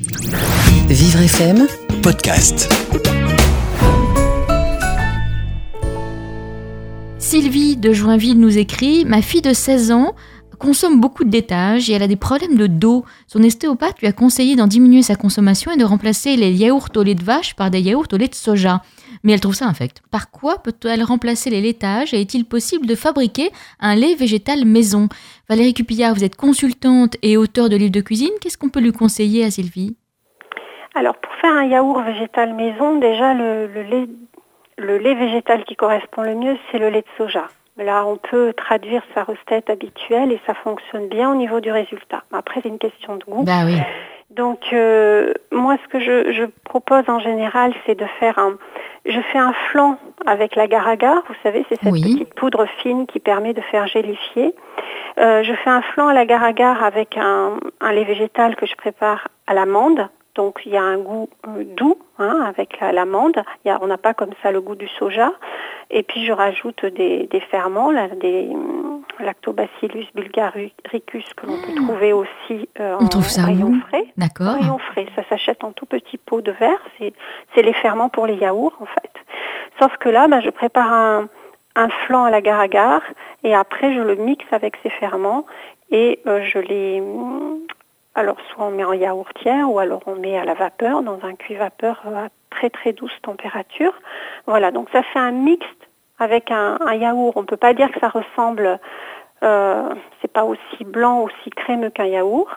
Vivre FM, podcast. Sylvie de Joinville nous écrit Ma fille de 16 ans consomme beaucoup de laitage et elle a des problèmes de dos. Son ostéopathe lui a conseillé d'en diminuer sa consommation et de remplacer les yaourts au lait de vache par des yaourts au lait de soja. Mais elle trouve ça infect. Par quoi peut-elle remplacer les laitages et est-il possible de fabriquer un lait végétal maison? Valérie Cupillard, vous êtes consultante et auteur de livres de cuisine. Qu'est-ce qu'on peut lui conseiller à Sylvie? Alors pour faire un yaourt végétal maison, déjà le, le lait, le lait végétal qui correspond le mieux, c'est le lait de soja. Là, on peut traduire sa recette habituelle et ça fonctionne bien au niveau du résultat. Après, c'est une question de goût. Bah oui. Donc, euh, moi, ce que je, je propose en général, c'est de faire un... Je fais un flan avec l'agar-agar, vous savez, c'est cette Oui. petite poudre fine qui permet de faire gélifier. Euh, je fais un flan à l'agar-agar avec un, un lait végétal que je prépare à l'amande. Donc il y a un goût euh, doux hein, avec la- l'amande. On n'a pas comme ça le goût du soja. Et puis je rajoute des, des ferments, là, des lactobacillus bulgaricus que l'on peut trouver aussi euh, On en trouve ça rayon où frais. D'accord. Rayon frais, ça s'achète en tout petit pot de verre. C'est, c'est les ferments pour les yaourts en fait. Sauf que là, ben, je prépare un, un flan à l'agar-agar et après je le mixe avec ces ferments et euh, je les hum, alors soit on met en yaourtière ou alors on met à la vapeur dans un cuit vapeur euh, à très très douce température. Voilà, donc ça fait un mixte avec un, un yaourt. On ne peut pas dire que ça ressemble, euh, c'est pas aussi blanc, aussi crémeux qu'un yaourt.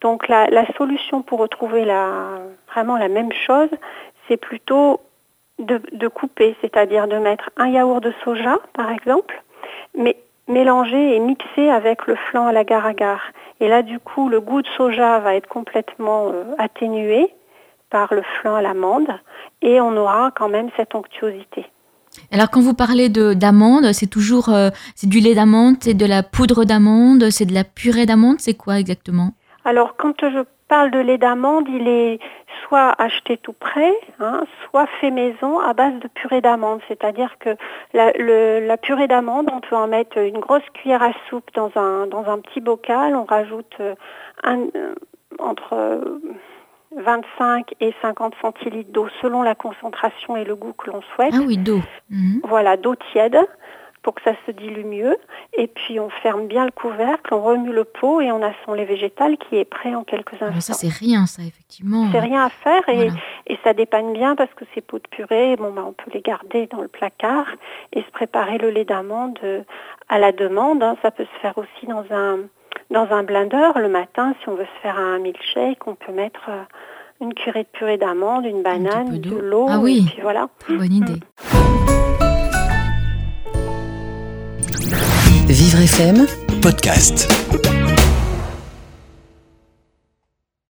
Donc la, la solution pour retrouver la, vraiment la même chose, c'est plutôt de, de couper, c'est-à-dire de mettre un yaourt de soja, par exemple, mais mélanger et mixer avec le flan à l'agar-agar. Et là, du coup, le goût de soja va être complètement euh, atténué par le flan à l'amande et on aura quand même cette onctuosité. Alors quand vous parlez de d'amande, c'est toujours euh, c'est du lait d'amande, c'est de la poudre d'amande, c'est de la purée d'amande, c'est quoi exactement? Alors, quand je parle de lait d'amande, il est soit acheté tout prêt, hein, soit fait maison à base de purée d'amande. C'est-à-dire que la, le- la purée d'amande, on peut en mettre une grosse cuillère à soupe dans un, dans un petit bocal. On rajoute euh, un- euh, entre 25 et 50 centilitres d'eau selon la concentration et le goût que l'on souhaite. Ah oui, d'eau. Mhm. Voilà, d'eau tiède pour que ça se dilue mieux. Et puis on ferme bien le couvercle, on remue le pot et on a son lait végétal qui est prêt en quelques Ah, mais ça instants. c'est rien ça effectivement. C'est rien à faire et, Voilà. et ça dépanne bien parce que ces pots de purée, bon, bah, on peut les garder dans le placard et se préparer le lait d'amande euh, à la demande. hein. Ça peut se faire aussi dans un, dans un blender le matin si on veut se faire un milkshake. On peut mettre euh, une cuillère de purée d'amande, une banane, de l'eau Ah oui. et puis voilà. Bonne idée. Vivre FM, Podcast.